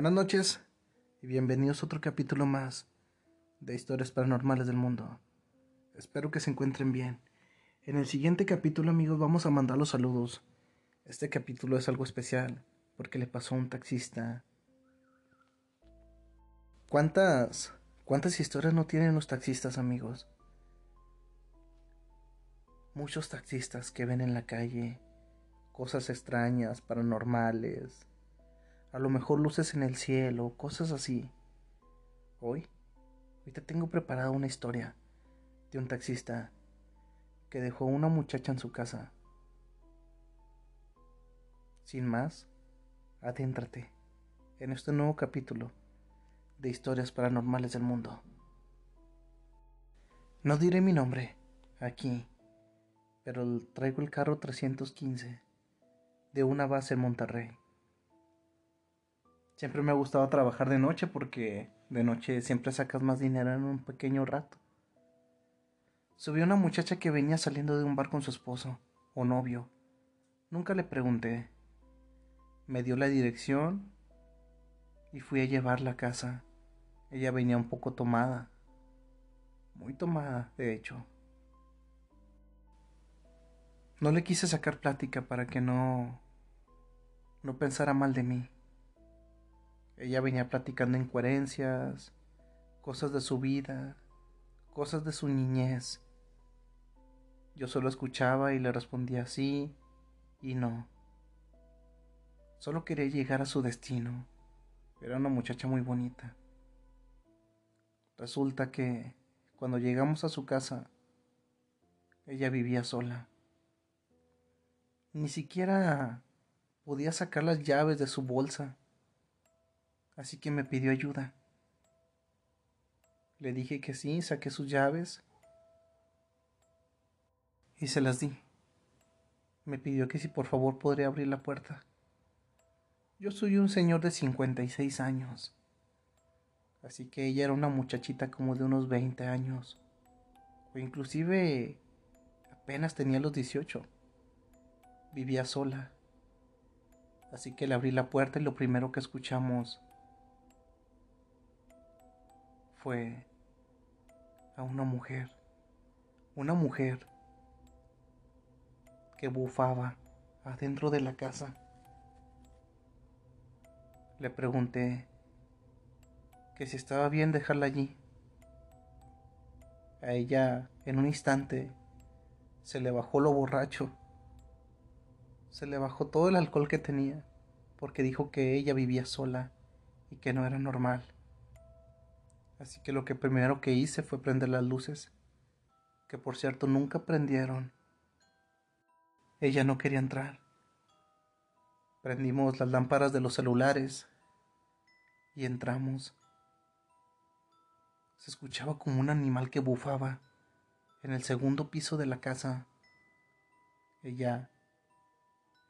Buenas noches y bienvenidos a otro capítulo más de Historias Paranormales del Mundo. Espero que se encuentren bien. En el siguiente capítulo, amigos, vamos a mandar los saludos. Este capítulo es algo especial porque le pasó a un taxista. ¿Cuántas cuántas historias no tienen los taxistas, amigos? Muchos taxistas que ven en la calle cosas extrañas, paranormales, a lo mejor luces en el cielo, cosas así. Hoy, hoy te tengo preparada una historia de un taxista que dejó a una muchacha en su casa. Sin más, adéntrate en este nuevo capítulo de historias paranormales del mundo. No diré mi nombre aquí, pero traigo el carro 315 de una base en Monterrey. Siempre me ha gustado trabajar de noche porque de noche siempre sacas más dinero en un pequeño rato. Subió una muchacha que venía saliendo de un bar con su esposo o novio. Nunca le pregunté. Me dio la dirección y fui a llevarla a casa. Ella venía un poco tomada. Muy tomada, de hecho. No le quise sacar plática para que no no pensara mal de mí. Ella venía platicando incoherencias, cosas de su vida, cosas de su niñez. Yo solo escuchaba y le respondía sí y no. Solo quería llegar a su destino. Era una muchacha muy bonita. Resulta que cuando llegamos a su casa, ella vivía sola. Ni siquiera podía sacar las llaves de su bolsa así que me pidió ayuda. Le dije que sí, saqué sus llaves y se las di. Me pidió que si por favor podría abrir la puerta. Yo soy un señor de 56 años, así que ella era una muchachita como de unos 20 años, o inclusive apenas tenía los 18. Vivía sola. Así que le abrí la puerta y lo primero que escuchamos fue a una mujer, una mujer que bufaba adentro de la casa. Le pregunté que si estaba bien dejarla allí. A ella en un instante se le bajó lo borracho. Se le bajó todo el alcohol que tenía porque dijo que ella vivía sola y que no era normal. Así que lo que primero que hice fue prender las luces, que por cierto nunca prendieron. Ella no quería entrar. Prendimos las lámparas de los celulares y entramos. Se escuchaba como un animal que bufaba en el segundo piso de la casa. Ella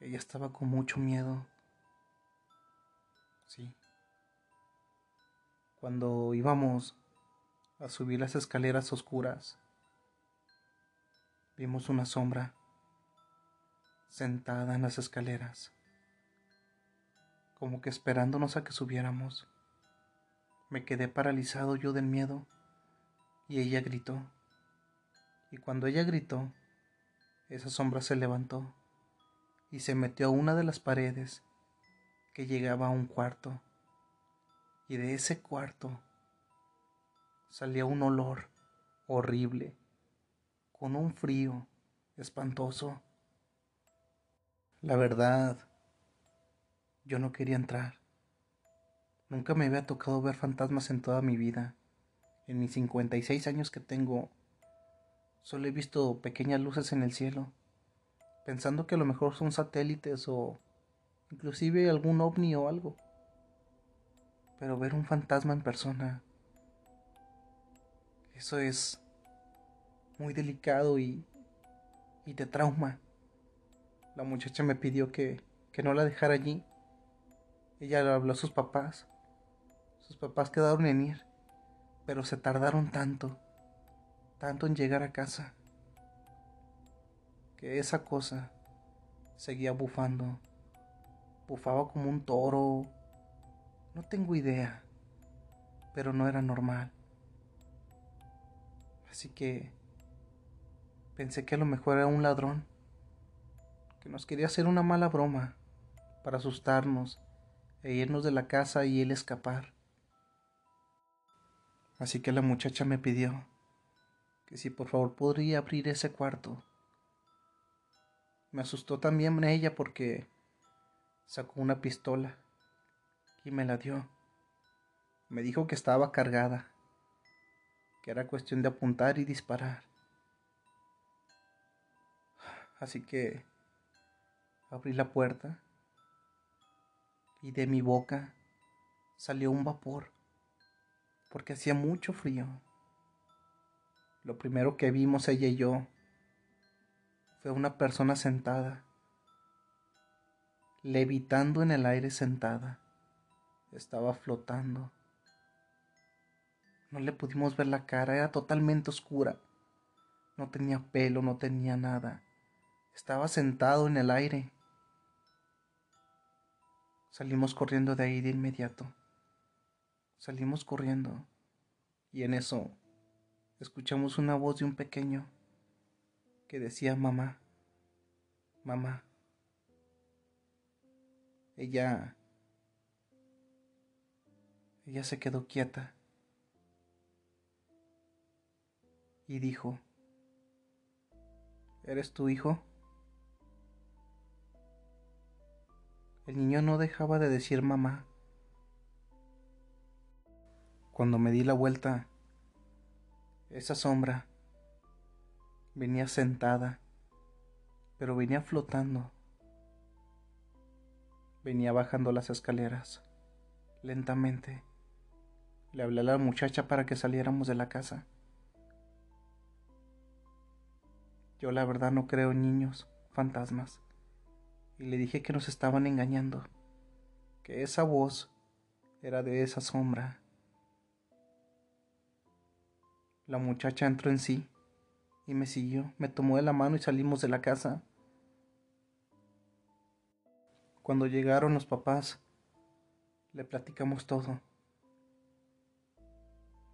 ella estaba con mucho miedo. Sí. Cuando íbamos a subir las escaleras oscuras, vimos una sombra sentada en las escaleras, como que esperándonos a que subiéramos. Me quedé paralizado yo del miedo y ella gritó. Y cuando ella gritó, esa sombra se levantó y se metió a una de las paredes que llegaba a un cuarto y de ese cuarto salía un olor horrible, con un frío espantoso. La verdad, yo no quería entrar. Nunca me había tocado ver fantasmas en toda mi vida. En mis 56 años que tengo, solo he visto pequeñas luces en el cielo, pensando que a lo mejor son satélites o inclusive algún ovni o algo pero ver un fantasma en persona, eso es muy delicado y, y te trauma. La muchacha me pidió que, que no la dejara allí. Ella le habló a sus papás. Sus papás quedaron en ir, pero se tardaron tanto, tanto en llegar a casa, que esa cosa seguía bufando. Bufaba como un toro, No tengo idea, pero no era normal. Así que pensé que a lo mejor era un ladrón que nos quería hacer una mala broma para asustarnos e irnos de la casa y él escapar. Así que la muchacha me pidió que si por favor podría abrir ese cuarto. Me asustó también ella porque sacó una pistola y me la dio. Me dijo que estaba cargada, que era cuestión de apuntar y disparar. Así que abrí la puerta y de mi boca salió un vapor, porque hacía mucho frío. Lo primero que vimos ella y yo fue una persona sentada, levitando en el aire sentada. Estaba flotando. No le pudimos ver la cara, era totalmente oscura. No tenía pelo, no tenía nada. Estaba sentado en el aire. Salimos corriendo de ahí de inmediato. Salimos corriendo. Y en eso escuchamos una voz de un pequeño que decía mamá, mamá. Ella, ella se quedó quieta y dijo, ¿eres tu hijo? El niño no dejaba de decir mamá. Cuando me di la vuelta, esa sombra Venía sentada, pero venía flotando. Venía bajando las escaleras, lentamente. Le hablé a la muchacha para que saliéramos de la casa. Yo la verdad no creo en niños, fantasmas. Y le dije que nos estaban engañando, que esa voz era de esa sombra. La muchacha entró en sí y me siguió, me tomó de la mano y salimos de la casa. Cuando llegaron los papás, le platicamos todo.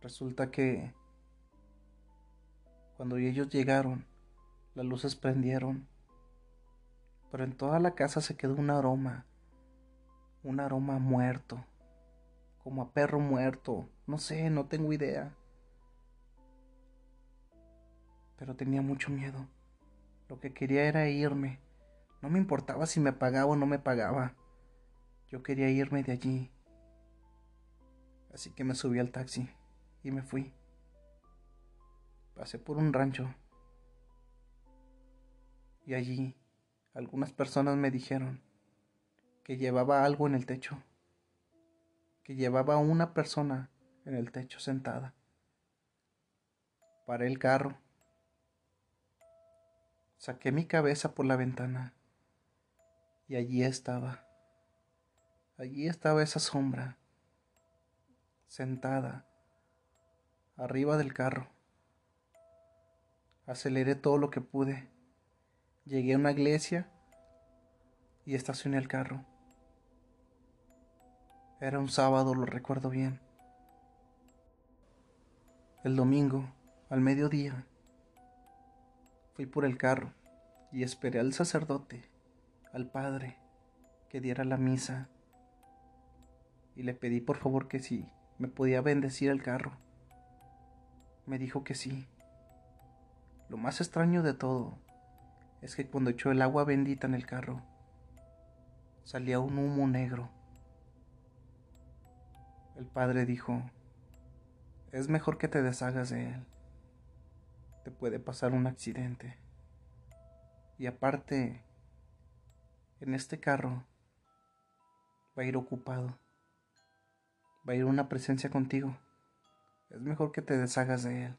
Resulta que cuando ellos llegaron, las luces prendieron, pero en toda la casa se quedó un aroma, un aroma muerto, como a perro muerto, no sé, no tengo idea pero tenía mucho miedo. Lo que quería era irme. No me importaba si me pagaba o no me pagaba. Yo quería irme de allí. Así que me subí al taxi y me fui. Pasé por un rancho. Y allí algunas personas me dijeron que llevaba algo en el techo. Que llevaba una persona en el techo sentada. Paré el carro Saqué mi cabeza por la ventana y allí estaba. Allí estaba esa sombra, sentada, arriba del carro. Aceleré todo lo que pude. Llegué a una iglesia y estacioné el carro. Era un sábado, lo recuerdo bien. El domingo, al mediodía, Fui por el carro y esperé al sacerdote, al padre, que diera la misa. Y le pedí por favor que si me podía bendecir el carro. Me dijo que sí. Lo más extraño de todo es que cuando echó el agua bendita en el carro, salía un humo negro. El padre dijo, es mejor que te deshagas de él te puede pasar un accidente. Y aparte, en este carro va a ir ocupado. Va a ir una presencia contigo. Es mejor que te deshagas de él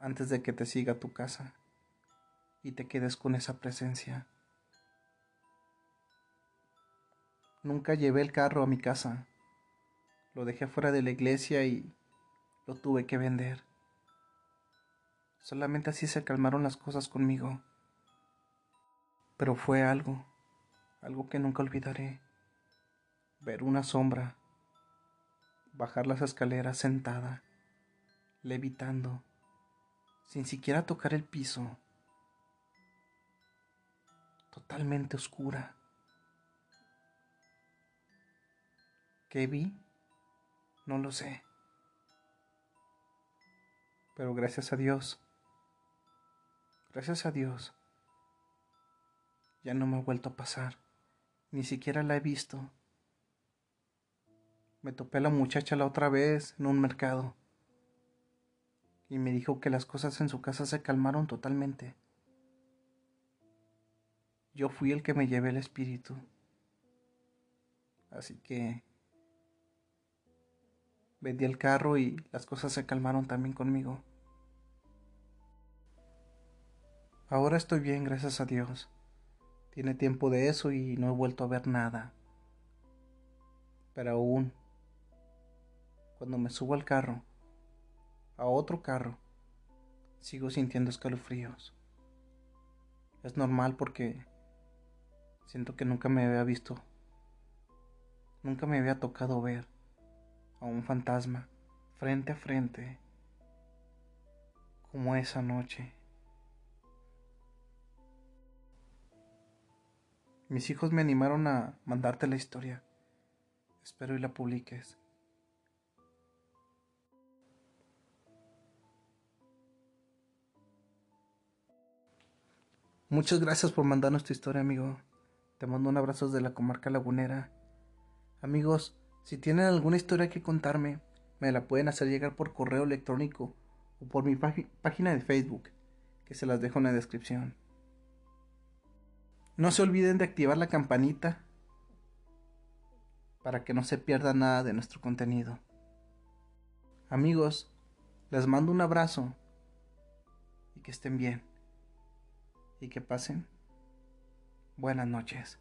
antes de que te siga a tu casa y te quedes con esa presencia. Nunca llevé el carro a mi casa. Lo dejé fuera de la iglesia y lo tuve que vender. Solamente así se calmaron las cosas conmigo. Pero fue algo, algo que nunca olvidaré. ver una sombra, bajar las escaleras sentada, levitando, sin siquiera tocar el piso, totalmente oscura. ¿Qué vi? No lo sé. Pero gracias a Dios, gracias a Dios, ya no me ha vuelto a pasar. Ni siquiera la he visto. Me topé a la muchacha la otra vez en un mercado y me dijo que las cosas en su casa se calmaron totalmente. Yo fui el que me llevé el espíritu. Así que vendí el carro y las cosas se calmaron también conmigo. Ahora estoy bien, gracias a Dios. Tiene tiempo de eso y no he vuelto a ver nada. Pero aún, cuando me subo al carro, a otro carro, sigo sintiendo escalofríos. Es normal porque siento que nunca me había visto, nunca me había tocado ver a un fantasma frente a frente como esa noche. Mis hijos me animaron a mandarte la historia. Espero y la publiques. Muchas gracias por mandarnos tu historia, amigo. Te mando un abrazo desde la comarca lagunera. Amigos, si tienen alguna historia que contarme, me la pueden hacer llegar por correo electrónico o por mi página de Facebook, que se las dejo en la descripción. No se olviden de activar la campanita para que no se pierda nada de nuestro contenido. Amigos, les mando un abrazo y que estén bien y que pasen buenas noches.